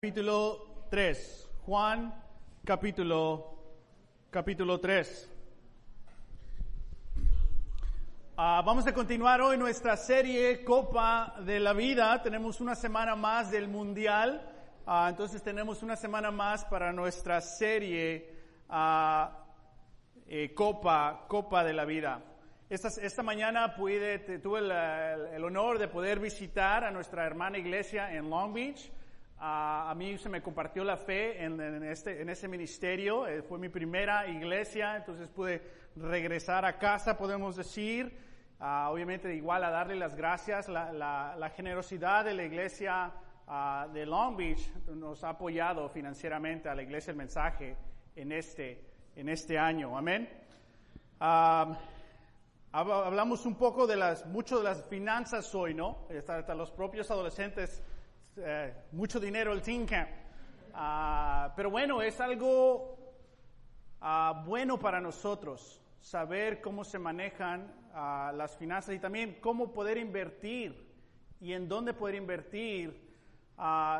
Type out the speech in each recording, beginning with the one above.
capítulo 3. Juan capítulo, capítulo 3. Ah, vamos a continuar hoy nuestra serie Copa de la Vida. Tenemos una semana más del Mundial. Ah, entonces tenemos una semana más para nuestra serie ah, eh, Copa, Copa de la Vida. Esta, esta mañana pude, tuve el, el honor de poder visitar a nuestra hermana iglesia en Long Beach a mí se me compartió la fe en, este, en ese ministerio, eh, fue mi primera iglesia, entonces pude regresar a casa, podemos decir, obviamente igual a darle las gracias, la, la, generosidad de la iglesia de Long Beach nos ha apoyado financieramente a la iglesia el mensaje en este, en este año, amén. hablamos un poco de las, mucho de las finanzas hoy, ¿no? hasta los propios adolescentes eh, mucho dinero el Team Camp. Ah, pero bueno, es algo ah, bueno para nosotros saber cómo se manejan ah, las finanzas y también cómo poder invertir y en dónde poder invertir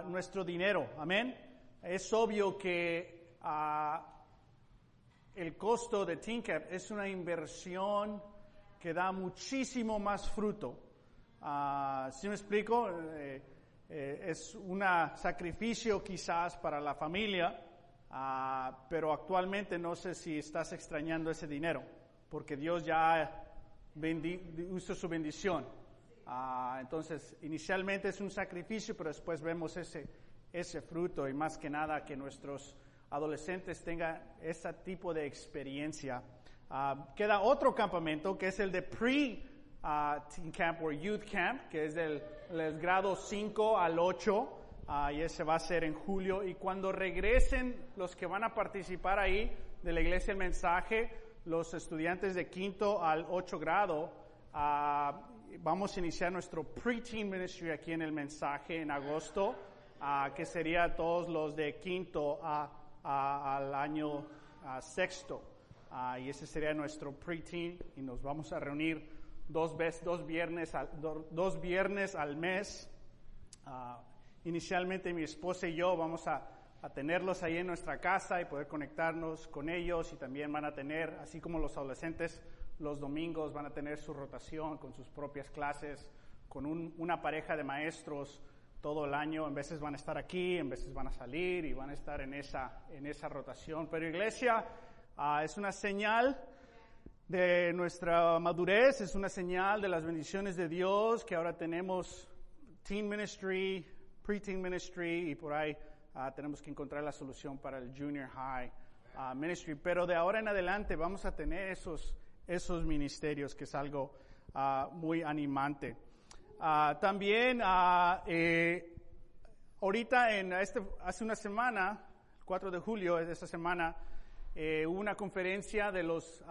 nuestro dinero. Amén. Es obvio que el costo de Camp es una inversión que da muchísimo más fruto. ¿Sí me explico? Eh, eh, es un sacrificio quizás para la familia, ah, pero actualmente no sé si estás extrañando ese dinero, porque Dios ya hizo su bendición. Ah, entonces, inicialmente es un sacrificio, pero después vemos ese, ese fruto y más que nada que nuestros adolescentes tengan ese tipo de experiencia. Ah, queda otro campamento que es el de pre Teen Camp o Youth Camp, que es del, grado 5 al 8, y ese va a ser en julio. Y cuando regresen los que van a participar ahí de la iglesia el mensaje, los estudiantes de quinto al 8 grado, vamos a iniciar nuestro pre-teen ministry aquí en el mensaje en agosto, que sería todos los de quinto al año sexto. y ese sería nuestro pre-teen y nos vamos a reunir dos, veces, dos, viernes, al, dos viernes al mes. Ah, inicialmente mi esposa y yo vamos a, a, tenerlos ahí en nuestra casa y poder conectarnos con ellos y también van a tener, así como los adolescentes, los domingos van a tener su rotación con sus propias clases, con una pareja de maestros todo el año. En veces van a estar aquí, en veces van a salir y van a estar en esa, en esa rotación. Pero iglesia ah, es una señal de nuestra madurez, es una señal de las bendiciones de Dios que ahora tenemos teen ministry, pre-teen ministry y por ahí ah, tenemos que encontrar la solución para el junior high ah, ministry. Pero de ahora en adelante vamos a tener esos, esos ministerios que es algo ah, muy animante. también eh, ahorita en este, hace una semana, 4 de julio de esta semana, eh, hubo una conferencia de los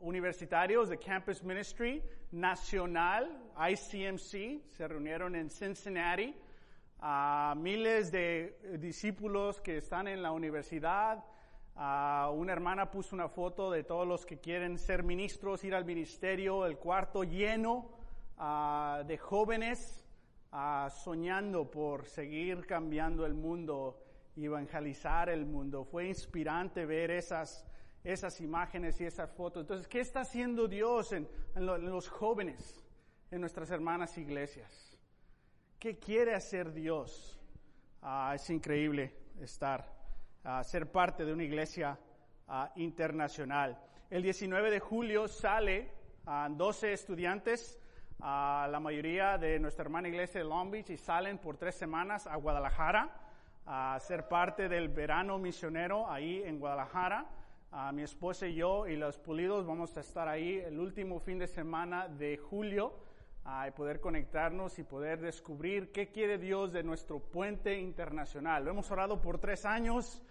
universitarios de Campus Ministry Nacional, ICMC, se reunieron en Cincinnati. a miles de discípulos que están en la universidad. una hermana puso una foto de todos los que quieren ser ministros, ir al ministerio, el cuarto lleno de jóvenes soñando por seguir cambiando el mundo, evangelizar el mundo. Fue inspirante ver esas esas imágenes y esas fotos. Entonces, ¿qué está haciendo Dios en, los jóvenes, en nuestras hermanas iglesias? ¿Qué quiere hacer Dios? Ah, es increíble estar, uh, ser parte de una iglesia ah, internacional. El 19 de julio sale a 12 estudiantes, la mayoría de nuestra hermana iglesia de Long Beach, y salen por tres semanas a Guadalajara a ser parte del verano misionero ahí en Guadalajara a mi esposa y yo y los pulidos vamos a estar ahí el último fin de semana de julio a poder conectarnos y poder descubrir qué quiere Dios de nuestro puente internacional. Lo hemos orado por tres años.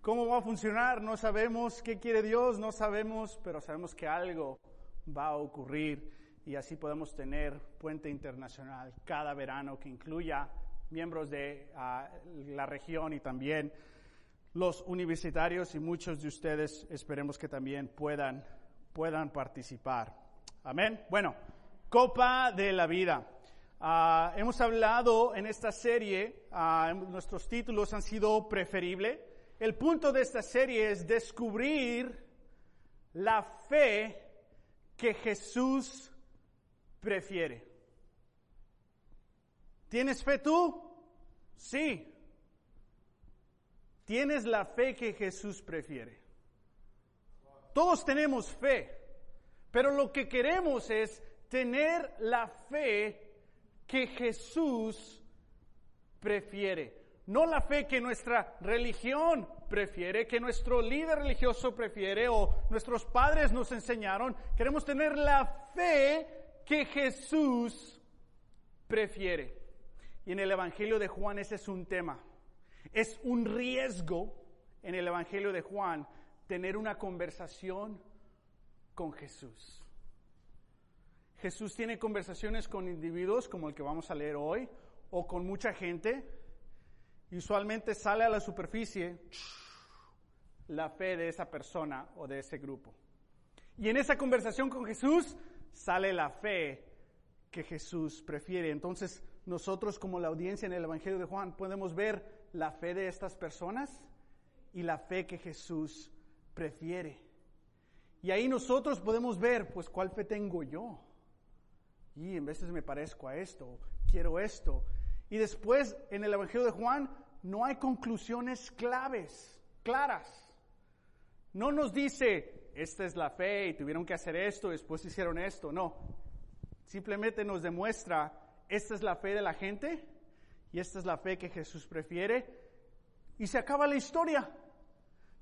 ¿Cómo va a funcionar? No sabemos qué quiere Dios, no sabemos, pero sabemos que algo va a ocurrir y así podemos tener puente internacional cada verano que incluya miembros de ah, la región y también los universitarios y muchos de ustedes esperemos que también puedan, puedan participar. Amén. Bueno, Copa de la Vida. Ah, hemos hablado en esta serie, ah, nuestros títulos han sido preferible. El punto de esta serie es descubrir la fe que Jesús prefiere. ¿Tienes fe tú? Sí. Tienes la fe que Jesús prefiere. Todos tenemos fe, pero lo que queremos es tener la fe que Jesús prefiere. No la fe que nuestra religión prefiere, que nuestro líder religioso prefiere o nuestros padres nos enseñaron. Queremos tener la fe que Jesús prefiere. Y en el Evangelio de Juan ese es un tema. Es un riesgo en el Evangelio de Juan tener una conversación con Jesús. Jesús tiene conversaciones con individuos como el que vamos a leer hoy o con mucha gente. Y usualmente sale a la superficie la fe de esa persona o de ese grupo. Y en esa conversación con Jesús sale la fe que Jesús prefiere. Entonces nosotros como la audiencia en el Evangelio de Juan podemos ver la fe de estas personas y la fe que Jesús prefiere. Y ahí nosotros podemos ver, pues, ¿cuál fe tengo yo? Y en veces me parezco a esto, quiero esto. Y después, en el Evangelio de Juan, no hay conclusiones claves, claras. No nos dice, esta es la fe y tuvieron que hacer esto, después hicieron esto. No. Simplemente nos demuestra, esta es la fe de la gente y esta es la fe que Jesús prefiere. Y se acaba la historia.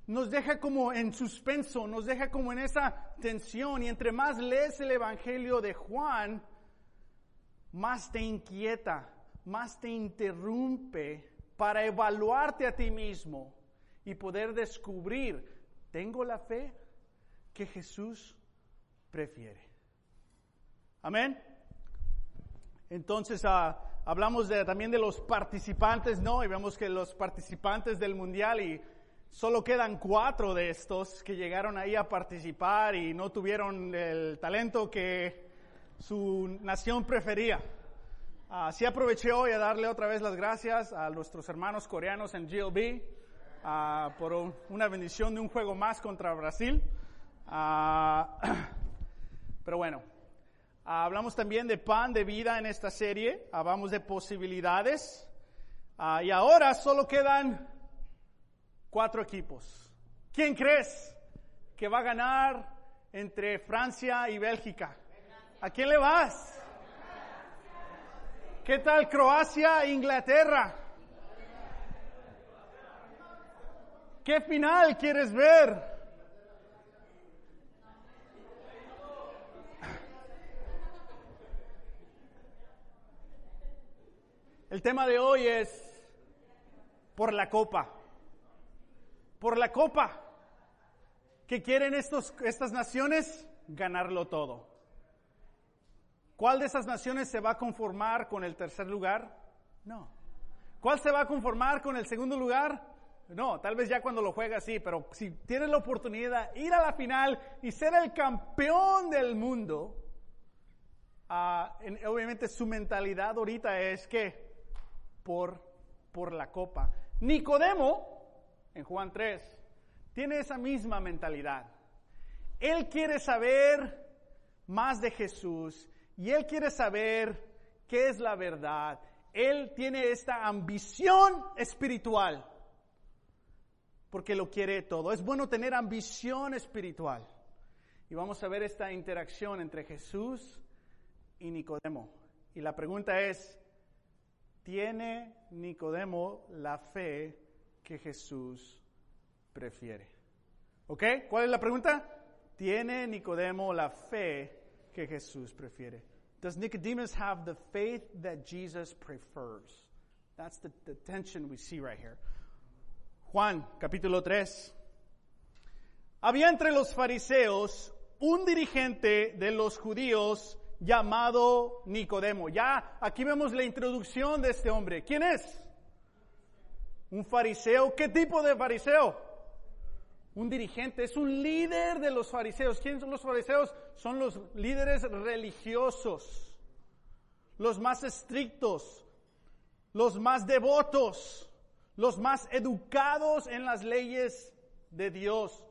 Nos deja como en suspenso, nos deja como en esa tensión. Y entre más lees el Evangelio de Juan, más te inquieta, más te interrumpe para evaluarte a ti mismo y poder descubrir, ¿tengo la fe que Jesús prefiere? Amén. Entonces, ah, hablamos también de los participantes, ¿no? Y vemos que los participantes del mundial y solo quedan cuatro de estos que llegaron ahí a participar y no tuvieron el talento que su nación prefería. Así aproveché hoy a darle otra vez las gracias a nuestros hermanos coreanos en GLB ah, por una bendición de un juego más contra Brasil. Ah, pero bueno, hablamos también de pan de vida en esta serie, hablamos de posibilidades ah, y ahora solo quedan cuatro equipos. ¿Quién crees que va a ganar entre Francia y Bélgica? ¿A quién le vas? ¿Qué tal Croacia e Inglaterra? ¿Qué final quieres ver? El tema de hoy es por la copa. Por la copa. ¿Qué quieren estos, estas naciones? Ganarlo todo. ¿Cuál de esas naciones se va a conformar con el tercer lugar? No. ¿Cuál se va a conformar con el segundo lugar? No, tal vez ya cuando lo juega sí, pero si tienes la oportunidad de ir a la final y ser el campeón del mundo, ah, obviamente su mentalidad ahorita es que por, por la copa. Nicodemo, en Juan 3, tiene esa misma mentalidad. Él quiere saber más de Jesús y él quiere saber qué es la verdad. Él tiene esta ambición espiritual porque lo quiere todo. Es bueno tener ambición espiritual. Y vamos a ver esta interacción entre Jesús y Nicodemo. Y la pregunta es, ¿tiene Nicodemo la fe que Jesús prefiere? ¿Ok? ¿Cuál es la pregunta? ¿Tiene Nicodemo la fe que Jesús prefiere. Does Nicodemus have the faith that Jesus prefers? That's the, tension we see right here. Juan, capítulo 3. Había entre los fariseos un dirigente de los judíos llamado Nicodemo. Ya aquí vemos la introducción de este hombre. ¿Quién es? Un fariseo. ¿Qué tipo de fariseo? un dirigente, es un líder de los fariseos. ¿Quiénes son los fariseos? Son los líderes religiosos. los más estrictos, los más devotos, los más educados en las leyes de Dios,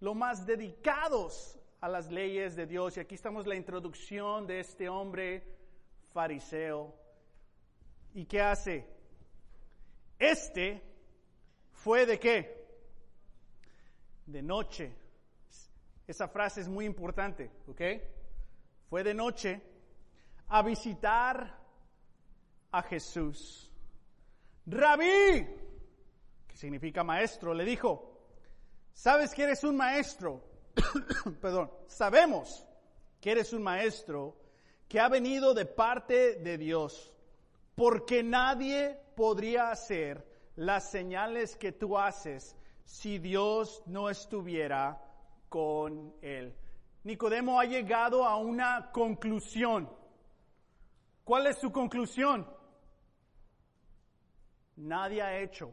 los más dedicados a las leyes de Dios. Y aquí estamos la introducción de este hombre fariseo. ¿Y qué hace? Este fue de qué? De noche. Esa frase es muy importante, ¿ok? Fue de noche a visitar a Jesús. Rabí, que significa maestro, le dijo, ¿sabes que eres un maestro? Perdón, sabemos que eres un maestro que ha venido de parte de Dios, porque nadie podría hacer las señales que tú haces si Dios no estuviera con él. Nicodemo ha llegado a una conclusión. ¿Cuál es su conclusión? Nadie ha hecho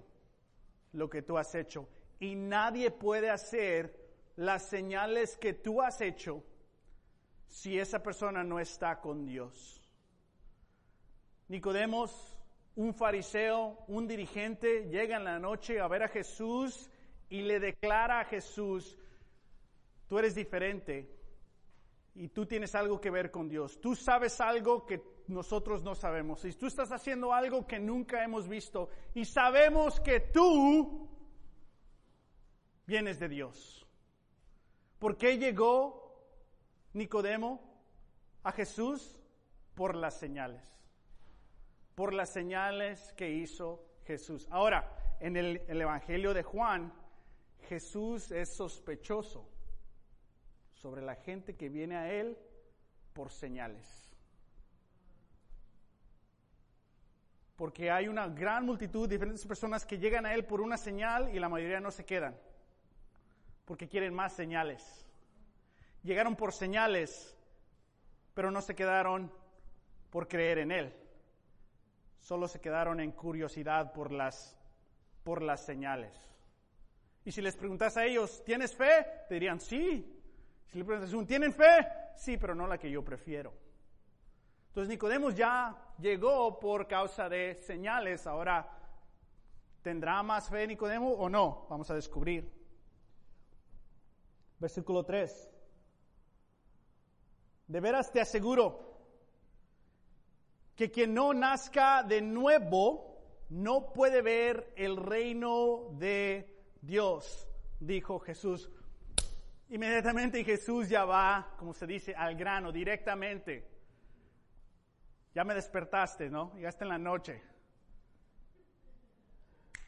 lo que tú has hecho y nadie puede hacer las señales que tú has hecho si esa persona no está con Dios. Nicodemos, un fariseo, un dirigente, llega en la noche a ver a Jesús y le declara a Jesús, tú eres diferente y tú tienes algo que ver con Dios. Tú sabes algo que nosotros no sabemos. Y tú estás haciendo algo que nunca hemos visto y sabemos que tú vienes de Dios. ¿Por qué llegó Nicodemo a Jesús? Por las señales. Por las señales que hizo Jesús. Ahora, en el, el Evangelio de Juan, Jesús es sospechoso sobre la gente que viene a Él por señales. porque hay una gran multitud de diferentes personas que llegan a Él por una señal y la mayoría no se quedan, porque quieren más señales. Llegaron por señales, pero no se quedaron por creer en Él. Solo se quedaron en curiosidad por las, por las señales. Y si les preguntas a ellos, ¿tienes fe? Te dirían, sí. Si le preguntas, ¿tienen fe? Sí, pero no la que yo prefiero. Entonces Nicodemos ya llegó por causa de señales. Ahora, ¿tendrá más fe Nicodemo o no? Vamos a descubrir. Versículo 3. De veras te aseguro que quien no nazca de nuevo no puede ver el reino de Dios, dijo Jesús. Inmediatamente Jesús ya va, como se dice, al grano, directamente. Ya me despertaste, ¿no? Llegaste en la noche.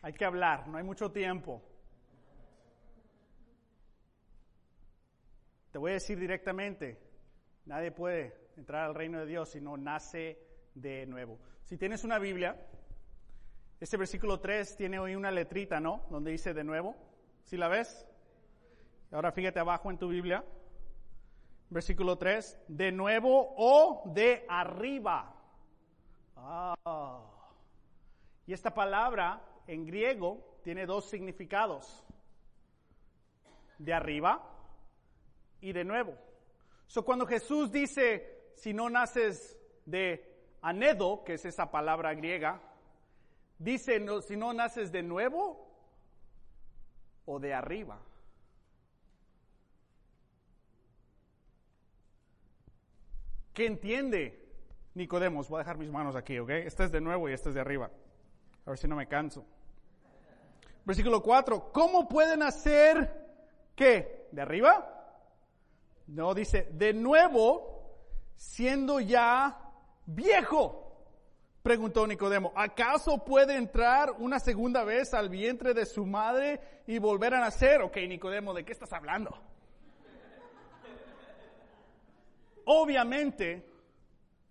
Hay que hablar, no hay mucho tiempo. Te voy a decir directamente, nadie puede entrar al reino de Dios si no nace de nuevo. Si tienes una Biblia, este versículo 3 tiene hoy una letrita, ¿no? Donde dice de nuevo. ¿Sí la ves? Ahora fíjate abajo en tu Biblia versículo 3, de nuevo o de arriba. Ah. Y esta palabra en griego tiene dos significados, de arriba y de nuevo. So, cuando Jesús dice, si no naces de anedo, que es esa palabra griega, dice, no, si no naces de nuevo o de arriba. ¿Qué entiende Nicodemos? Voy a dejar mis manos aquí, ¿ok? Este es de nuevo y este es de arriba. A ver si no me canso. Versículo 4. ¿Cómo pueden hacer qué? ¿De arriba? No, dice, de nuevo, siendo ya viejo. Preguntó Nicodemo, ¿acaso puede entrar una segunda vez al vientre de su madre y volver a nacer? Ok, Nicodemo, ¿de qué estás hablando? obviamente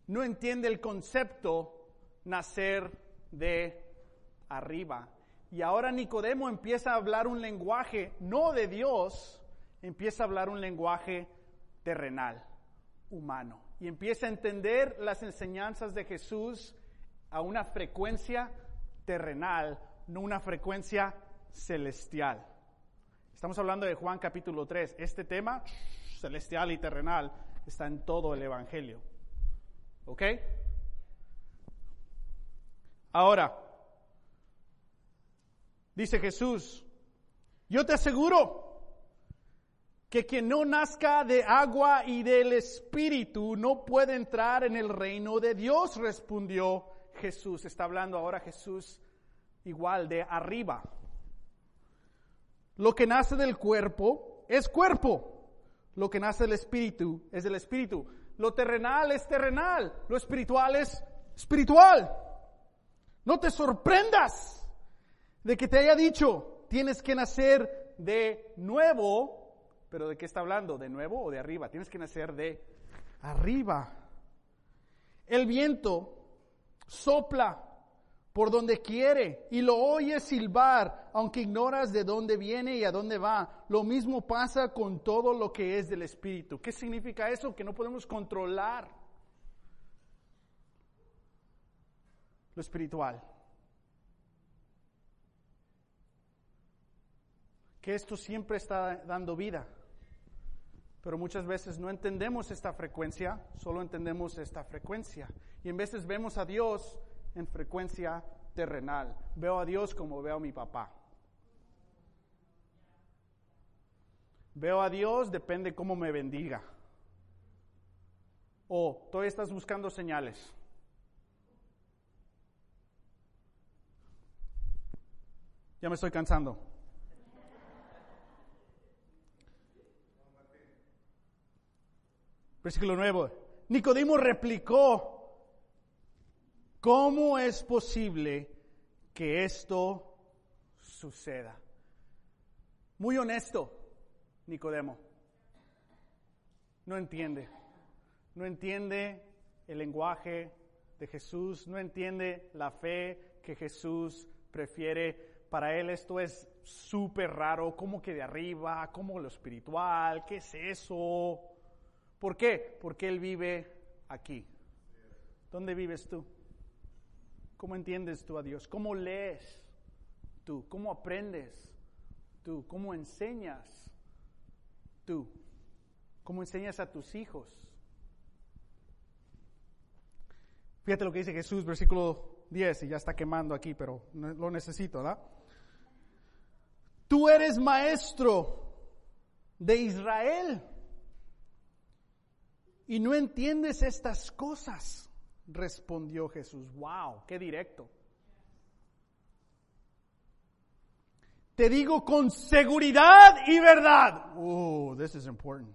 no entiende el concepto nacer de arriba. Y ahora Nicodemo empieza a hablar un lenguaje no de Dios, empieza a hablar un lenguaje terrenal, humano. Y empieza a entender las enseñanzas de Jesús a una frecuencia terrenal, no una frecuencia celestial. Estamos hablando de Juan capítulo 3. Este tema, celestial y terrenal, está en todo el Evangelio. ¿Ok? Ahora, dice Jesús, yo te aseguro que quien no nazca de agua y del Espíritu no puede entrar en el reino de Dios, respondió Jesús. Está hablando ahora Jesús igual de arriba. Lo que nace del cuerpo es cuerpo. Lo que nace del espíritu es del espíritu. Lo terrenal es terrenal. Lo espiritual es espiritual. No te sorprendas de que te haya dicho, tienes que nacer de nuevo. Pero ¿de qué está hablando? ¿De nuevo o de arriba? Tienes que nacer de arriba. El viento sopla por donde quiere y lo oyes silbar, aunque ignoras de dónde viene y a dónde va. Lo mismo pasa con todo lo que es del Espíritu. ¿Qué significa eso? Que no podemos controlar lo espiritual. Que esto siempre está dando vida. Pero muchas veces no entendemos esta frecuencia, solo entendemos esta frecuencia. Y en veces vemos a Dios en frecuencia terrenal. Veo a Dios como veo a mi papá. Veo a Dios, depende cómo me bendiga. O todavía estás buscando señales. Ya me estoy cansando. Versículo nuevo. Nicodemo replicó ¿Cómo es posible que esto suceda? Muy honesto, Nicodemo. No entiende. No entiende el lenguaje de Jesús, no entiende la fe que Jesús prefiere. Para él esto es súper raro, como que de arriba, como lo espiritual, ¿qué es eso? ¿Por qué? Porque él vive aquí. ¿Dónde vives tú? ¿Cómo entiendes tú a Dios? ¿Cómo lees tú? ¿Cómo aprendes tú? ¿Cómo enseñas tú? ¿Cómo enseñas a tus hijos? Fíjate lo que dice Jesús, versículo 10, y ya está quemando aquí, pero lo necesito, ¿verdad? Tú eres maestro de Israel y no entiendes estas cosas respondió Jesús. ¡Wow! ¡Qué directo! Te digo con seguridad y verdad. Oh, this is important.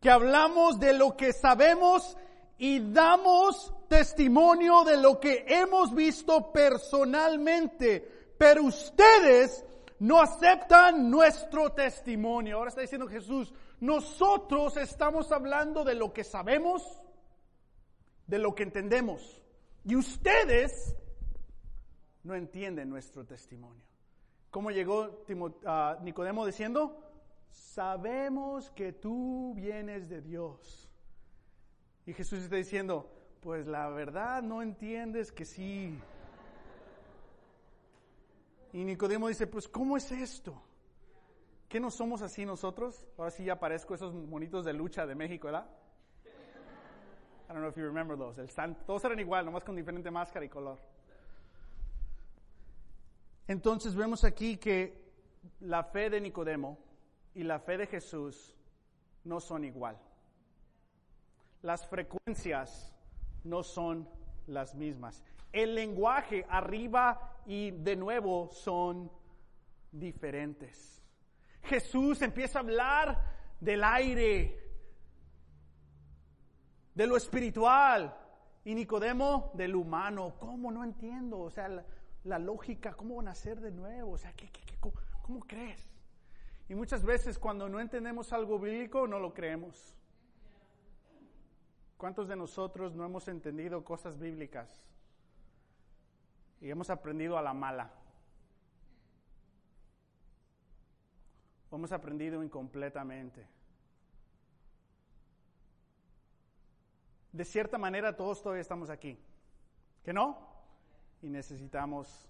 Que hablamos de lo que sabemos y damos testimonio de lo que hemos visto personalmente. Pero ustedes no aceptan nuestro testimonio. Ahora está diciendo Jesús, nosotros estamos hablando de lo que sabemos de lo que entendemos. Y ustedes no entienden nuestro testimonio. ¿Cómo llegó Nicodemo diciendo? Sabemos que tú vienes de Dios. Y Jesús está diciendo, pues la verdad no entiendes que sí. Y Nicodemo dice, pues ¿cómo es esto? ¿Qué no somos así nosotros? Ahora sí ya parezco esos monitos de lucha de México, ¿verdad? I don't know if you remember those. El todos eran igual, nomás con diferente máscara y color. Entonces vemos aquí que la fe de Nicodemo y la fe de Jesús no son igual. Las frecuencias no son las mismas. El lenguaje arriba y de nuevo son diferentes. Jesús empieza a hablar del aire, de lo espiritual y Nicodemo del humano. ¿Cómo? No entiendo. O sea, la, lógica, ¿cómo van a ser de nuevo? O sea, ¿qué, cómo, cómo crees? Y muchas veces cuando no entendemos algo bíblico no lo creemos. ¿Cuántos de nosotros no hemos entendido cosas bíblicas y hemos aprendido a la mala? Hemos aprendido incompletamente. de cierta manera todos todavía estamos aquí. ¿Que no? Y necesitamos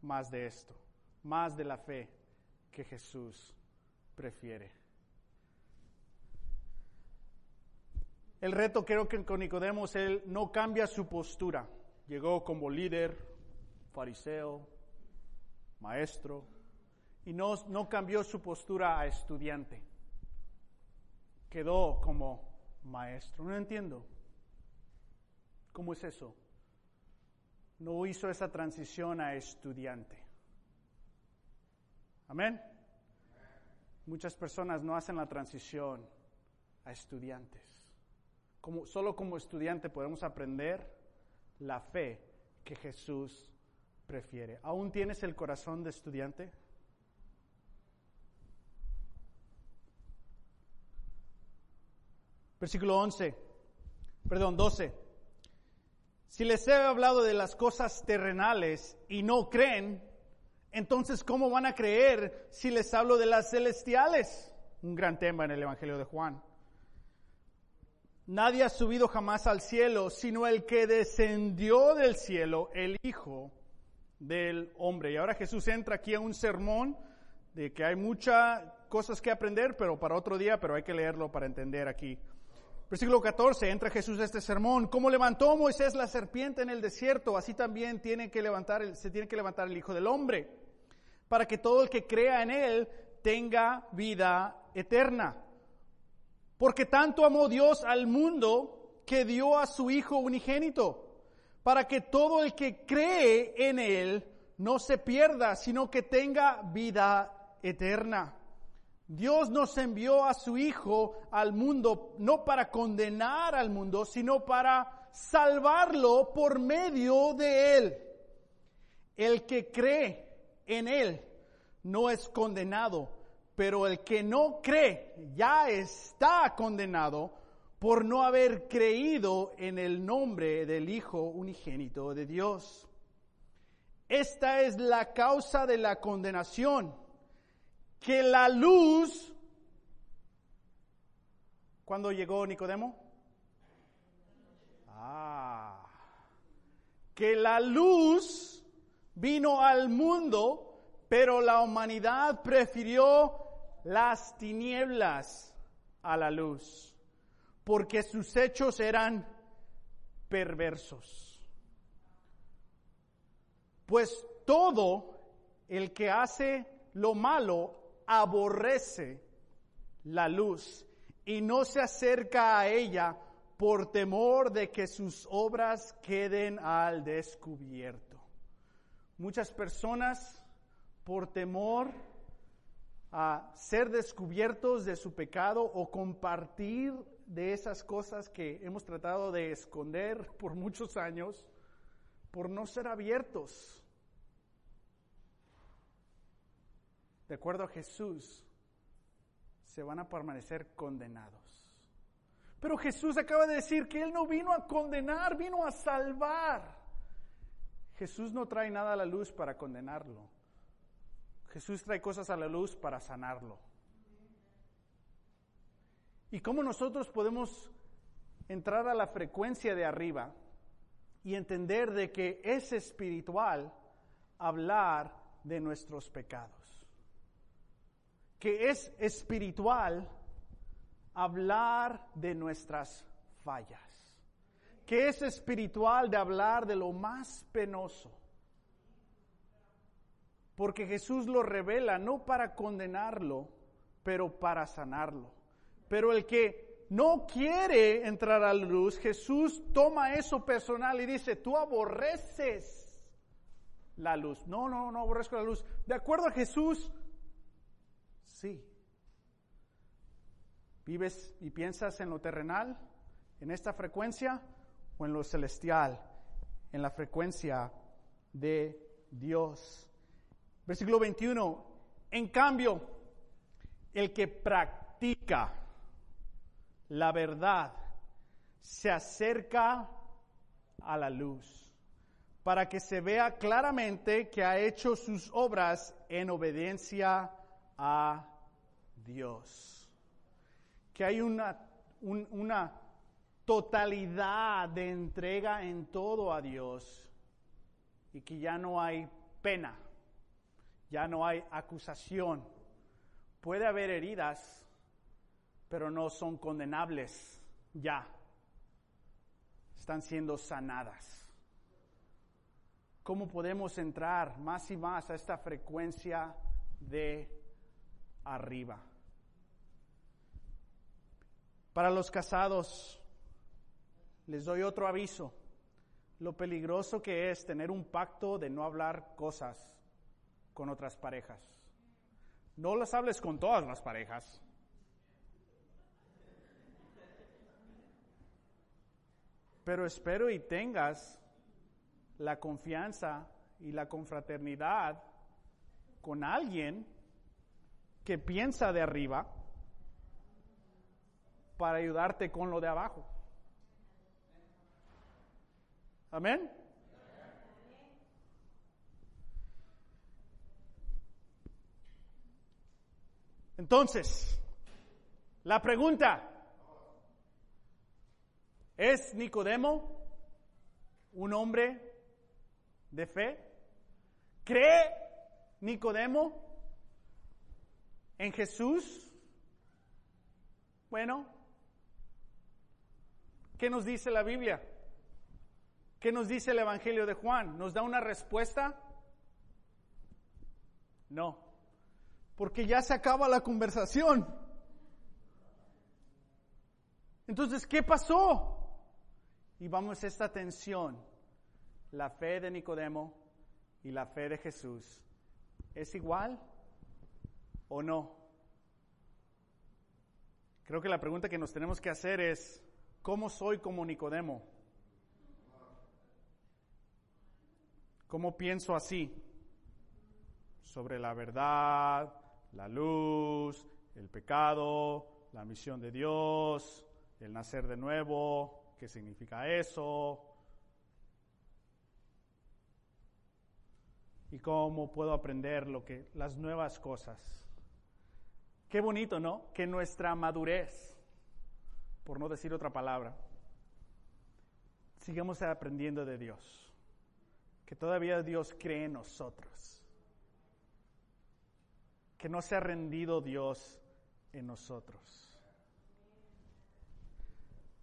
más de esto, más de la fe que Jesús prefiere. El reto creo que con Nicodemos él no cambia su postura. Llegó como líder, fariseo, maestro, y no, no cambió su postura a estudiante. Quedó como maestro. No entiendo. ¿Cómo es eso? No hizo esa transición a estudiante. Amén. Muchas personas no hacen la transición a estudiantes. Como, solo como estudiante podemos aprender la fe que Jesús prefiere. ¿Aún tienes el corazón de estudiante? Versículo 11, perdón, 12. Si les he hablado de las cosas terrenales y no creen, entonces ¿cómo van a creer si les hablo de las celestiales? Un gran tema en el Evangelio de Juan. Nadie ha subido jamás al cielo, sino el que descendió del cielo, el Hijo del Hombre. Y ahora Jesús entra aquí a un sermón de que hay muchas cosas que aprender, pero para otro día, pero hay que leerlo para entender aquí Versículo 14, entra Jesús a este sermón. Como levantó Moisés la serpiente en el desierto, así también tiene que levantar, se tiene que levantar el Hijo del Hombre, para que todo el que crea en Él tenga vida eterna. Porque tanto amó Dios al mundo que dio a su Hijo unigénito, para que todo el que cree en Él no se pierda, sino que tenga vida eterna. Dios nos envió a su Hijo al mundo no para condenar al mundo, sino para salvarlo por medio de Él. El que cree en Él no es condenado, pero el que no cree ya está condenado por no haber creído en el nombre del Hijo unigénito de Dios. Esta es la causa de la condenación que la luz, ¿cuándo llegó Nicodemo? Ah, que la luz vino al mundo, pero la humanidad prefirió las tinieblas a la luz, porque sus hechos eran perversos. Pues todo el que hace lo malo aborrece la luz y no se acerca a ella por temor de que sus obras queden al descubierto. Muchas personas, por temor a ser descubiertos de su pecado o compartir de esas cosas que hemos tratado de esconder por muchos años, por no ser abiertos de acuerdo a Jesús, se van a permanecer condenados. Pero Jesús acaba de decir que Él no vino a condenar, vino a salvar. Jesús no trae nada a la luz para condenarlo. Jesús trae cosas a la luz para sanarlo. ¿Y cómo nosotros podemos entrar a la frecuencia de arriba y entender de que es espiritual hablar de nuestros pecados? Que es espiritual hablar de nuestras fallas, que es espiritual de hablar de lo más penoso. Porque Jesús lo revela no para condenarlo, pero para sanarlo. Pero el que no quiere entrar a la luz, Jesús toma eso personal y dice, tú aborreces la luz. No, no, no aborrezco la luz. De acuerdo a Jesús, ¿Vives y piensas en lo terrenal, en esta frecuencia, o en lo celestial, en la frecuencia de Dios? Versículo 21. En cambio, el que practica la verdad se acerca a la luz para que se vea claramente que ha hecho sus obras en obediencia a Dios. Que hay una, una totalidad de entrega en todo a Dios y que ya no hay pena, ya no hay acusación. Puede haber heridas, pero no son condenables ya. Están siendo sanadas. cómo podemos entrar más y más a esta frecuencia de arriba. Para los casados, les doy otro aviso. Lo peligroso que es tener un pacto de no hablar cosas con otras parejas. No las hables con todas las parejas. Pero espero y tengas la confianza y la confraternidad con alguien que piensa de arriba para ayudarte con lo de abajo. Amén. Entonces, la pregunta, ¿es Nicodemo un hombre de fe? ¿Cree Nicodemo en Jesús? Bueno, ¿qué nos dice la Biblia? ¿Qué nos dice el Evangelio de Juan? ¿Nos da una respuesta? No, porque ya se acaba la conversación. Entonces, ¿qué pasó? Y vamos a esta tensión la fe de Nicodemo y la fe de Jesús, ¿es igual o no? Creo que la pregunta que nos tenemos que hacer es, ¿cómo soy como Nicodemo? ¿Cómo pienso así? Sobre la verdad, la luz, el pecado, la misión de Dios, el nacer de nuevo, ¿qué significa eso? y cómo puedo aprender lo que las nuevas cosas. Qué bonito, ¿no? Que nuestra madurez, por no decir otra palabra, sigamos aprendiendo de Dios. Que todavía Dios cree en nosotros. Que no se ha rendido Dios en nosotros.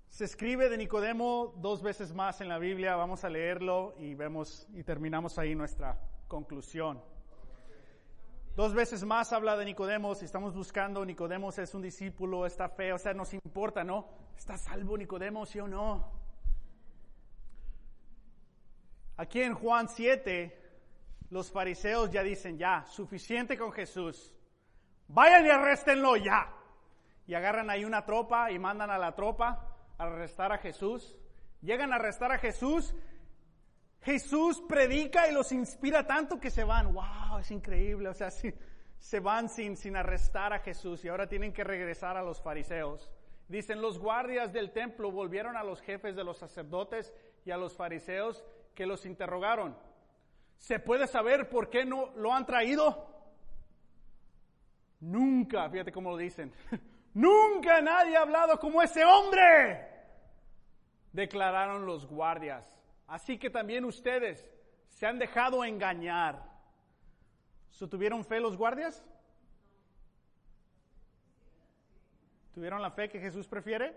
Se escribe de Nicodemo dos veces más en la Biblia, vamos a leerlo y vemos y terminamos ahí nuestra conclusión. Dos veces más habla de Nicodemos, si estamos buscando, Nicodemos es un discípulo, está fe, o sea, nos importa, ¿no? ¿Está salvo Nicodemos, sí o no? Aquí en Juan 7, los fariseos ya dicen, ya, suficiente con Jesús, vayan y arréstenlo ya. Y agarran ahí una tropa y mandan a la tropa a arrestar a Jesús. Llegan a arrestar a Jesús Jesús predica y los inspira tanto que se van. ¡Wow! Es increíble. O sea, se van sin, sin arrestar a Jesús y ahora tienen que regresar a los fariseos. Dicen, los guardias del templo volvieron a los jefes de los sacerdotes y a los fariseos que los interrogaron. ¿Se puede saber por qué no lo han traído? Nunca, fíjate cómo lo dicen, nunca nadie ha hablado como ese hombre, declararon los guardias. Así que también ustedes se han dejado engañar. ¿Tuvieron fe los guardias? ¿Tuvieron la fe que Jesús prefiere?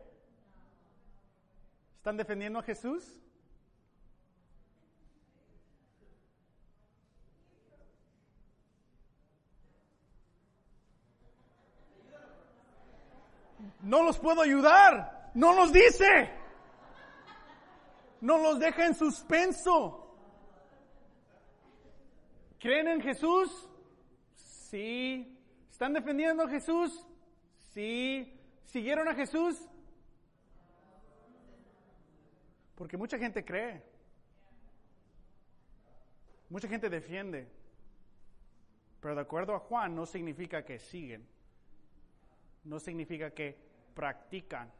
¿Están defendiendo a Jesús? No los puedo ayudar. No nos dice no los deja en suspenso. ¿Creen en Jesús? Sí. ¿Están defendiendo a Jesús? Sí. ¿Siguieron a Jesús? Porque mucha gente cree. Mucha gente defiende. Pero de acuerdo a Juan no significa que siguen. No significa que practican.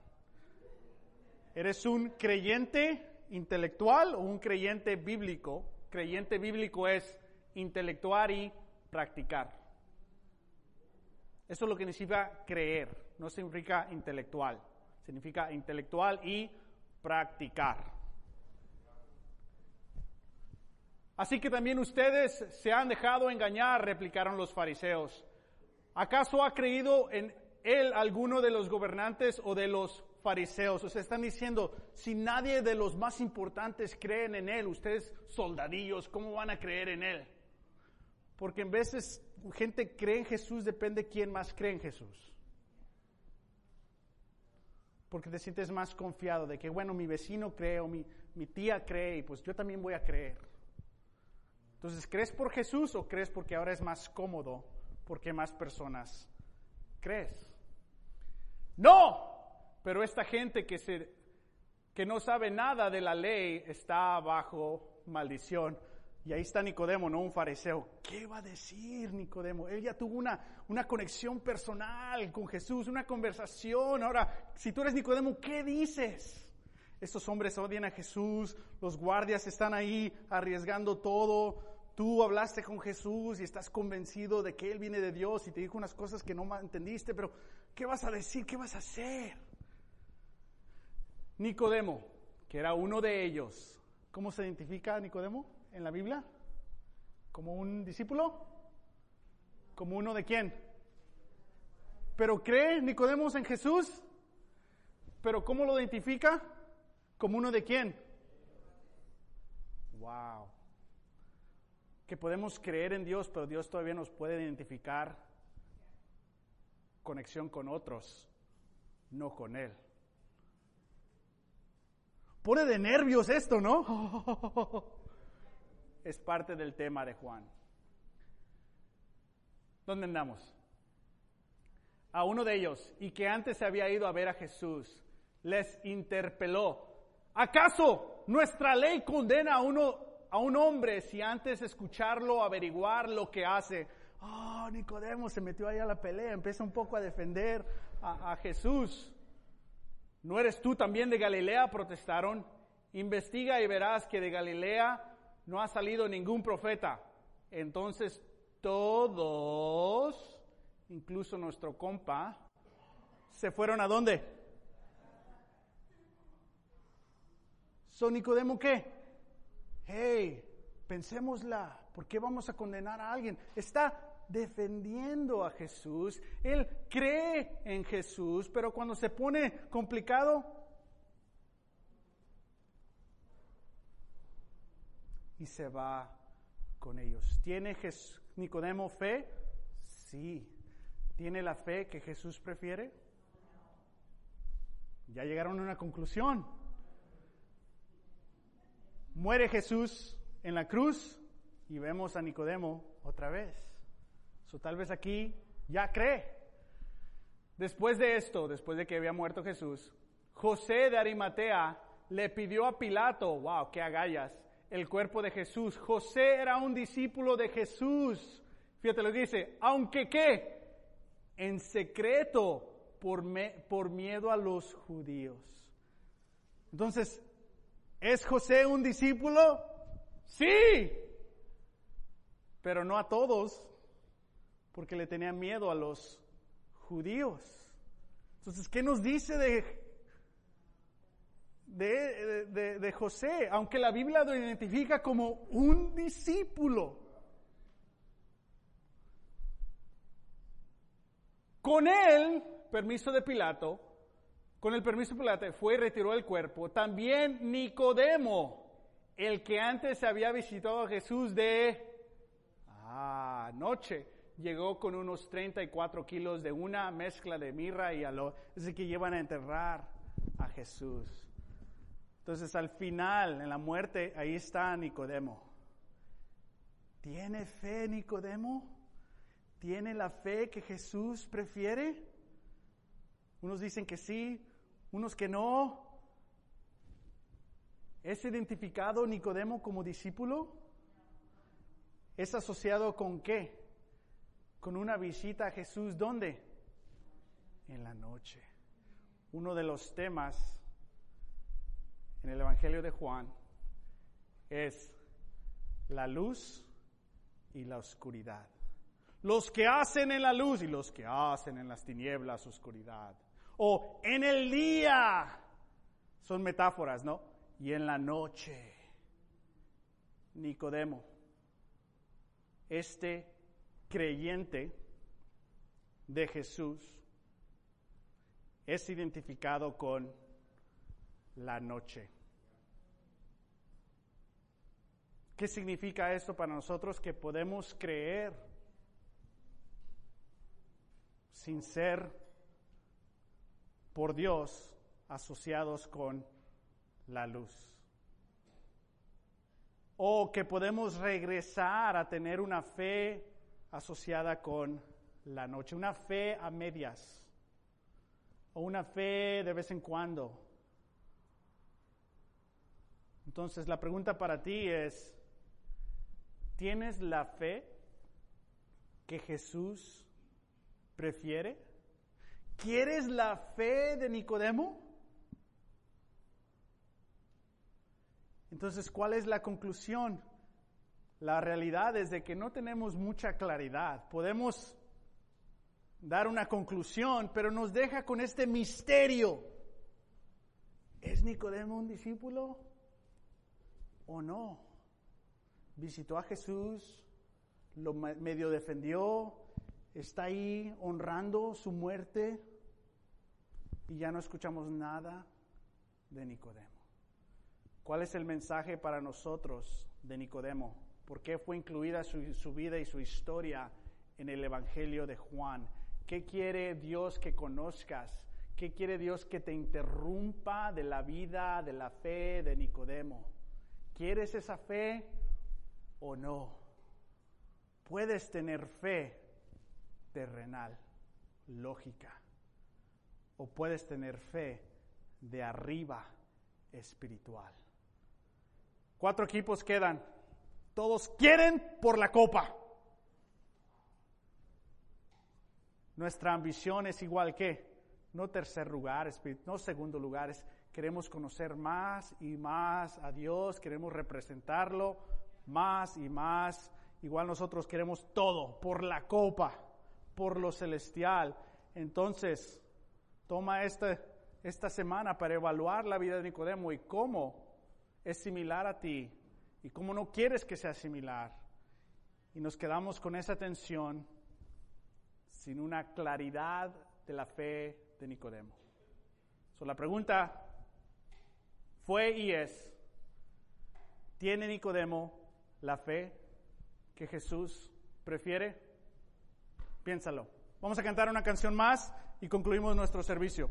¿Eres un creyente? Intelectual o un creyente bíblico. Creyente bíblico es intelectuar y practicar. Eso es lo que significa creer, no significa intelectual, significa intelectual y practicar. Así que también ustedes se han dejado engañar, replicaron los fariseos. ¿Acaso ha creído en él alguno de los gobernantes o de los fariseos. O sea, están diciendo, si nadie de los más importantes creen en Él, ustedes soldadillos, ¿cómo van a creer en Él? Porque en veces gente cree en Jesús, depende quién más cree en Jesús. Porque te sientes más confiado de que, bueno, mi vecino cree o mi, mi tía cree y pues yo también voy a creer. Entonces, ¿crees por Jesús o crees porque ahora es más cómodo porque más personas crees? No, pero esta gente que, se, que no sabe nada de la ley está bajo maldición. Y ahí está Nicodemo, no un fariseo. ¿Qué va a decir Nicodemo? Él ya tuvo una, una conexión personal con Jesús, una conversación. Ahora, si tú eres Nicodemo, ¿qué dices? Estos hombres odian a Jesús, los guardias están ahí arriesgando todo. Tú hablaste con Jesús y estás convencido de que Él viene de Dios y te dijo unas cosas que no entendiste, pero ¿qué vas a decir? ¿Qué vas a hacer? Nicodemo, que era uno de ellos. ¿Cómo se identifica Nicodemo en la Biblia? ¿Como un discípulo? ¿Como uno de quién? ¿Pero cree Nicodemo en Jesús? ¿Pero cómo lo identifica? ¿Como uno de quién? Wow. Que podemos creer en Dios, pero Dios todavía nos puede identificar conexión con otros, no con Él. Pone de nervios esto, ¿no? Es parte del tema de Juan. ¿Dónde andamos? A uno de ellos, y que antes se había ido a ver a Jesús, les interpeló. ¿Acaso nuestra ley condena a, uno, a un hombre si antes escucharlo averiguar lo que hace? Oh, Nicodemo se metió ahí a la pelea, empieza un poco a defender a Jesús. ¿No eres tú también de Galilea? protestaron. Investiga y verás que de Galilea no ha salido ningún profeta. Entonces todos, incluso nuestro compa, se fueron a dónde? ¿Son Nicodemo qué? Hey, pensémosla. ¿Por qué vamos a condenar a alguien? Está defendiendo a Jesús, él cree en Jesús, pero cuando se pone complicado, y se va con ellos. ¿Tiene Nicodemo fe? Sí. ¿Tiene la fe que Jesús prefiere? Ya llegaron a una conclusión. Muere Jesús en la cruz y vemos a Nicodemo otra vez tal vez aquí ya cree. Después de esto, después de que había muerto Jesús, José de Arimatea le pidió a Pilato, wow, qué agallas, el cuerpo de Jesús. José era un discípulo de Jesús. Fíjate lo que dice, aunque qué, en secreto por, por miedo a los judíos. Entonces, ¿es José un discípulo? Sí, pero no a todos porque le tenía miedo a los judíos. Entonces, ¿qué nos dice de, de, José? Aunque la Biblia lo identifica como un discípulo. Con él, permiso de Pilato, con el permiso de Pilato, fue y retiró el cuerpo. También Nicodemo, el que antes había visitado a Jesús de ah, noche llegó con unos 34 kilos de una mezcla de mirra y aloe. Decir, que llevan a enterrar a Jesús. Entonces al final, en la muerte, ahí está Nicodemo. ¿Tiene fe Nicodemo? ¿Tiene la fe que Jesús prefiere? Unos dicen que sí, unos que no. ¿Es identificado Nicodemo como discípulo? ¿Es asociado con qué? Con una visita a Jesús, ¿dónde? En la noche. Uno de los temas en el Evangelio de Juan es la luz y la oscuridad. Los que hacen en la luz y los que hacen en las tinieblas oscuridad. O en el día. Son metáforas, ¿no? Y en la noche. Nicodemo. Este creyente de Jesús es identificado con la noche. ¿Qué significa esto para nosotros? Que podemos creer sin ser por Dios asociados con la luz. O que podemos regresar a tener una fe asociada con la noche, una fe a medias, o una fe de vez en cuando. Entonces la pregunta para ti es, ¿tienes la fe que Jesús prefiere? ¿Quieres la fe de Nicodemo? Entonces, ¿cuál es la conclusión? La realidad es de que no tenemos mucha claridad. Podemos dar una conclusión, pero nos deja con este misterio. ¿Es Nicodemo un discípulo o no? Visitó a Jesús, lo medio defendió, está ahí honrando su muerte y ya no escuchamos nada de Nicodemo. ¿Cuál es el mensaje para nosotros de Nicodemo? ¿Por qué fue incluida su, su vida y su historia en el Evangelio de Juan? ¿Qué quiere Dios que conozcas? ¿Qué quiere Dios que te interrumpa de la vida, de la fe de Nicodemo? ¿Quieres esa fe o no? Puedes tener fe terrenal, lógica, o puedes tener fe de arriba, espiritual. Cuatro equipos quedan. Todos quieren por la copa. Nuestra ambición es igual que, no tercer lugar, no segundo lugar, queremos conocer más y más a Dios, queremos representarlo más y más. Igual nosotros queremos todo por la copa, por lo celestial. Entonces, toma esta, esta semana para evaluar la vida de Nicodemo y cómo es similar a ti y cómo no quieres que sea similar. Y nos quedamos con esa tensión sin una claridad de la fe de Nicodemo. So, la pregunta fue y es, ¿tiene Nicodemo la fe que Jesús prefiere? Piénsalo. Vamos a cantar una canción más y concluimos nuestro servicio.